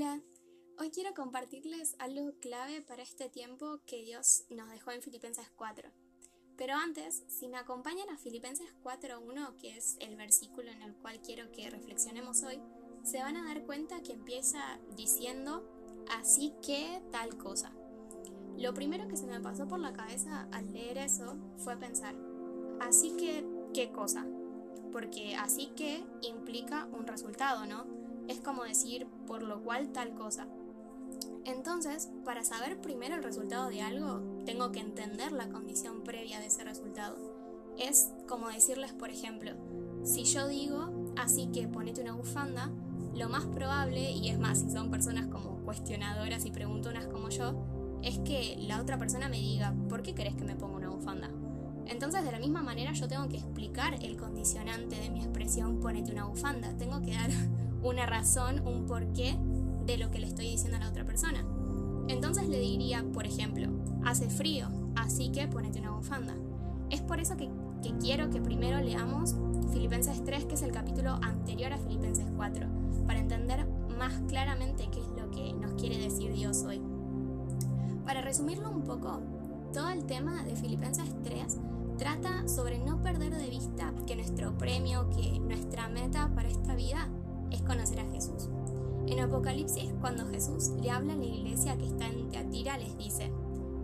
Hola, hoy quiero compartirles algo clave para este tiempo que Dios nos dejó en Filipenses 4. Pero antes, si me acompañan a Filipenses 4.1, que es el versículo en el cual quiero que reflexionemos hoy, se van a dar cuenta que empieza diciendo, así que tal cosa. Lo primero que se me pasó por la cabeza al leer eso fue pensar, así que, ¿qué cosa? Porque así que implica un resultado, ¿no? Es como decir por lo cual tal cosa. Entonces, para saber primero el resultado de algo, tengo que entender la condición previa de ese resultado. Es como decirles, por ejemplo, si yo digo, así que ponete una bufanda, lo más probable, y es más, si son personas como cuestionadoras y preguntonas como yo, es que la otra persona me diga, ¿por qué querés que me ponga una bufanda? Entonces, de la misma manera, yo tengo que explicar el condicionante de mi expresión, ponete una bufanda. Tengo que dar una razón, un porqué de lo que le estoy diciendo a la otra persona. Entonces le diría, por ejemplo, hace frío, así que ponete una bufanda. Es por eso que, quiero que primero leamos Filipenses 3, que es el capítulo anterior a Filipenses 4, para entender más claramente qué es lo que nos quiere decir Dios hoy. Para resumirlo un poco, todo el tema de Filipenses 3 trata sobre no perder de vista que nuestro premio, que nuestra meta para esta vida conocer a Jesús. En Apocalipsis, cuando Jesús le habla a la iglesia que está en Teatira, les dice,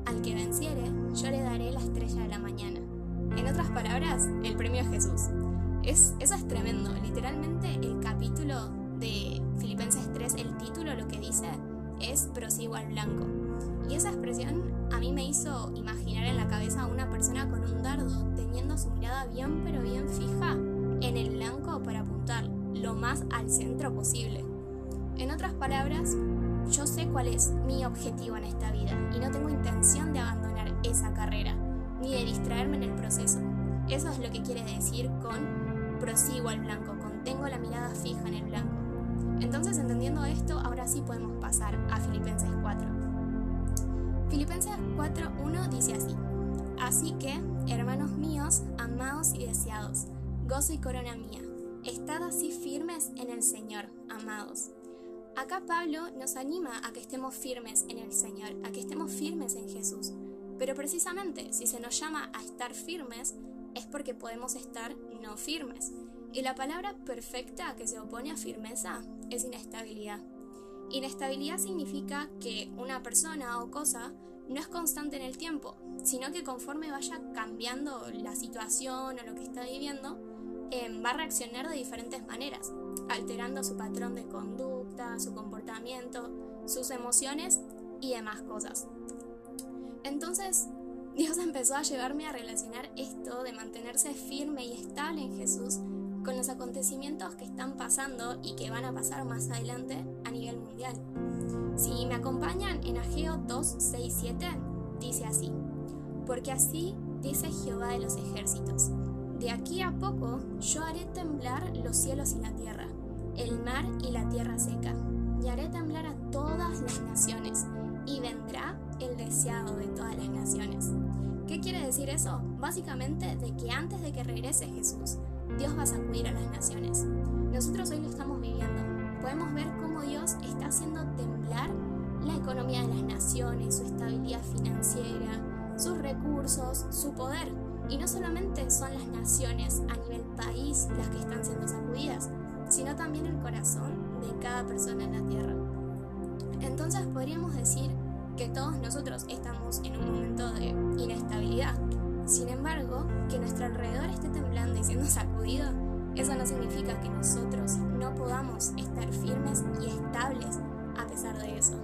al que venciere, yo le daré la estrella de la mañana. En otras palabras, el premio es Jesús. Es, eso es tremendo. Literalmente el capítulo de Filipenses 3, el título lo que dice es prosigo al blanco. Y esa expresión a mí me hizo imaginar en la cabeza a una persona con un dardo teniendo su mirada bien pero bien fija en el blanco para apuntar lo más al centro posible. En otras palabras, yo sé cuál es mi objetivo en esta vida y no tengo intención de abandonar esa carrera, ni de distraerme en el proceso. Eso es lo que quiere decir con prosigo al blanco, con tengo la mirada fija en el blanco. Entonces, entendiendo esto, ahora sí podemos pasar a Filipenses 4. Filipenses 4.1 dice así, Así que, hermanos míos, amados y deseados, gozo y corona mía, Estad así firmes en el Señor, amados. Acá Pablo nos anima a que estemos firmes en el Señor, a que estemos firmes en Jesús. Pero precisamente si se nos llama a estar firmes, es porque podemos estar no firmes. Y la palabra perfecta que se opone a firmeza es inestabilidad. Inestabilidad significa que una persona o cosa no es constante en el tiempo, sino que conforme vaya cambiando la situación o lo que está viviendo, Em, va a reaccionar de diferentes maneras, alterando su patrón de conducta, su comportamiento, sus emociones y demás cosas. Entonces, Dios empezó a llevarme a relacionar esto de mantenerse firme y estable en Jesús con los acontecimientos que están pasando y que van a pasar más adelante a nivel mundial. Si me acompañan en Ageo 2, 6, 7, dice así, porque así dice Jehová de los ejércitos de aquí a poco yo haré temblar los cielos y la tierra, el mar y la tierra seca, y haré temblar a todas las naciones, y vendrá el deseado de todas las naciones. ¿Qué quiere decir eso? Básicamente de que antes de que regrese Jesús, Dios va a sacudir a las naciones. Nosotros hoy lo estamos viviendo. Podemos ver cómo Dios está haciendo temblar la economía de las naciones, su estabilidad financiera, sus recursos, su poder. Y no solamente son las naciones a nivel país las que están siendo sacudidas, sino también el corazón de cada persona en la tierra. Entonces podríamos decir que todos nosotros estamos en un momento de inestabilidad. Sin embargo, que nuestro alrededor esté temblando y siendo sacudido, eso no significa que nosotros no podamos estar firmes y estables a pesar de eso.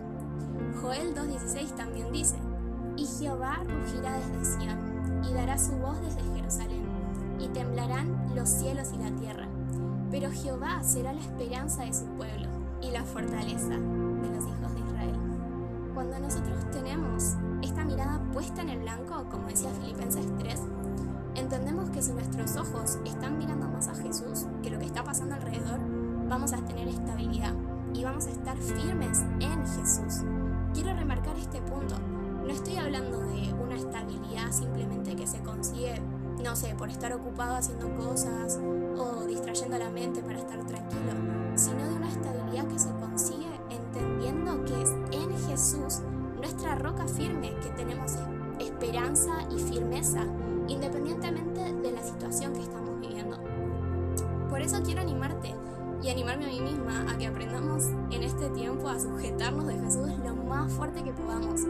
Joel 2.16 también dice, y Jehová rugirá desde Sion y dará su voz desde Jerusalén, y temblarán los cielos y la tierra. Pero Jehová será la esperanza de su pueblo y la fortaleza de los hijos de Israel. Cuando nosotros tenemos esta mirada puesta en el blanco, como decía Filipenses 3, entendemos que si nuestros ojos están mirando más a Jesús que lo que está pasando alrededor, vamos a tener estabilidad y vamos a estar firmes en Jesús. Quiero remarcar este punto no estoy hablando de una estabilidad simplemente que se consigue, no sé, por estar ocupado haciendo cosas o distrayendo la mente para estar tranquilo, sino de una estabilidad que se consigue entendiendo Jesús nuestra roca firme, que tenemos esperanza y firmeza independientemente de la situación que estamos viviendo. Por eso quiero animarte y animarme a mí misma a que aprendamos en este tiempo a sujetarnos de Jesús lo más fuerte que podamos.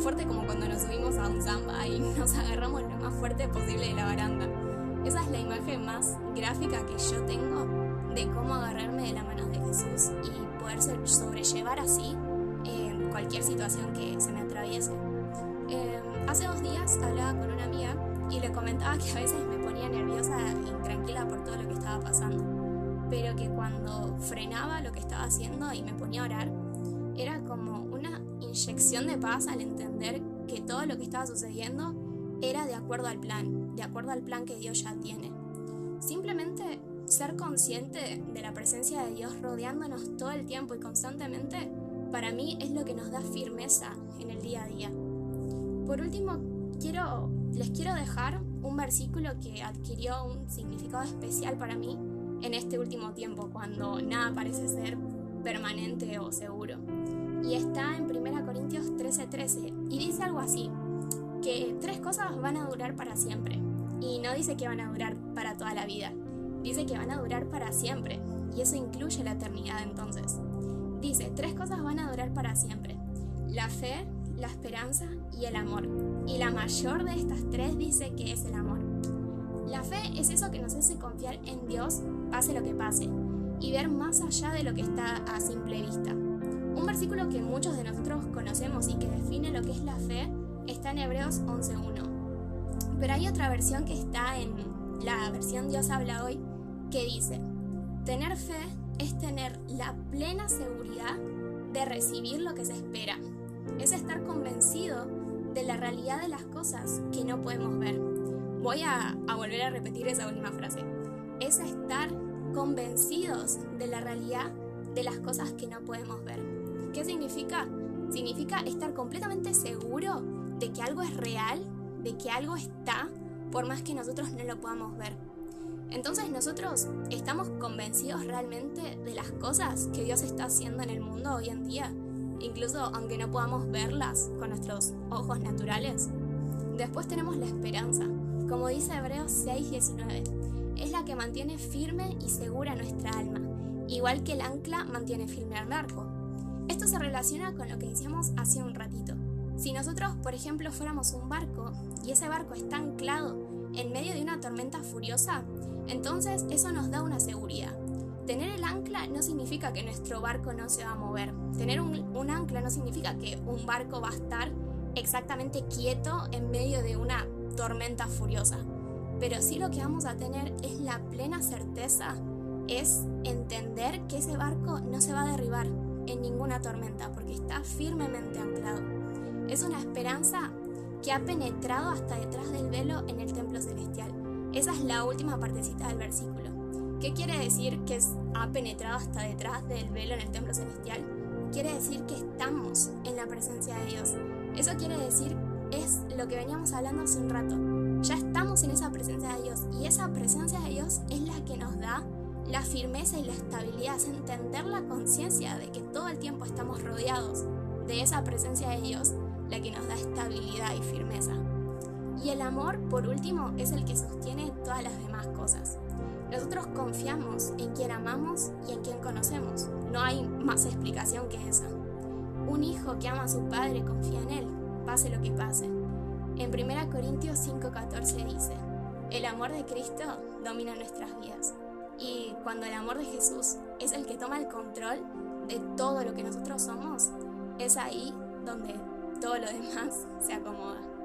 Fuerte como cuando nos subimos a un samba y nos agarramos lo más fuerte posible de la baranda. Esa es la imagen más gráfica que yo tengo de cómo agarrarme de la mano de Jesús y poder sobrellevar así en cualquier situación que se me atraviese. Eh, hace dos días hablaba con una amiga y le comentaba que a veces me ponía nerviosa e intranquila por todo lo que estaba pasando, pero que cuando frenaba lo que estaba haciendo y me ponía a orar, era como inyección de paz al entender que todo lo que estaba sucediendo era de acuerdo al plan, de acuerdo al plan que Dios ya tiene. Simplemente ser consciente de la presencia de Dios rodeándonos todo el tiempo y constantemente, para mí es lo que nos da firmeza en el día a día. Por último, quiero, les quiero dejar un versículo que adquirió un significado especial para mí en este último tiempo, cuando nada parece ser permanente o seguro. Y está en 1 Corintios 13:13 y dice algo así, que tres cosas van a durar para siempre. Y no dice que van a durar para toda la vida, dice que van a durar para siempre. Y eso incluye la eternidad entonces. Dice, tres cosas van a durar para siempre. La fe, la esperanza y el amor. Y la mayor de estas tres dice que es el amor. La fe es eso que nos hace confiar en Dios, pase lo que pase, y ver más allá de lo que está a simple vista. Versículo que muchos de nosotros conocemos y que define lo que es la fe está en Hebreos 11.1. Pero hay otra versión que está en la versión Dios habla hoy que dice, tener fe es tener la plena seguridad de recibir lo que se espera es estar convencido de la realidad de las cosas que no podemos ver. Voy a, volver a repetir esa última frase. Es estar convencidos de la realidad de las cosas que no podemos ver. ¿Qué significa? Significa estar completamente seguro de que algo es real, de que algo está, por más que nosotros no lo podamos ver. Entonces nosotros estamos convencidos realmente de las cosas que Dios está haciendo en el mundo hoy en día incluso aunque no podamos verlas con nuestros ojos naturales. Después tenemos la esperanza, como dice Hebreos 6:19, es la que mantiene firme y segura nuestra alma, igual que el ancla mantiene firme al barco. Esto se relaciona con lo que decíamos hace un ratito. Si nosotros, por ejemplo, fuéramos un barco y ese barco está anclado en medio de una tormenta furiosa, entonces eso nos da una seguridad. Tener el ancla no significa que nuestro barco no se va a mover. Tener un, ancla no significa que un barco va a estar exactamente quieto en medio de una tormenta furiosa. Pero sí lo que vamos a tener es la plena certeza, es entender que ese barco no se va a derribar en ninguna tormenta porque está firmemente anclado. Es una esperanza que ha penetrado hasta detrás del velo en el templo celestial. Esa es la última partecita del versículo. ¿Qué quiere decir que ha penetrado hasta detrás del velo en el templo celestial? Quiere decir que estamos en la presencia de Dios. Eso quiere decir, es lo que veníamos hablando hace un rato. Ya estamos en esa presencia de Dios y esa presencia de Dios es la que nos da la firmeza y la estabilidad, es entender la conciencia de que todo el tiempo estamos rodeados de esa presencia de Dios, la que nos da estabilidad y firmeza. Y el amor, por último, es el que sostiene todas las demás cosas. Nosotros confiamos en quien amamos y en quien conocemos. No hay más explicación que esa. Un hijo que ama a su padre confía en él, pase lo que pase. En 1 Corintios 5:14 dice, el amor de Cristo domina nuestras vidas. Y cuando el amor de Jesús es el que toma el control de todo lo que nosotros somos, es ahí donde todo lo demás se acomoda.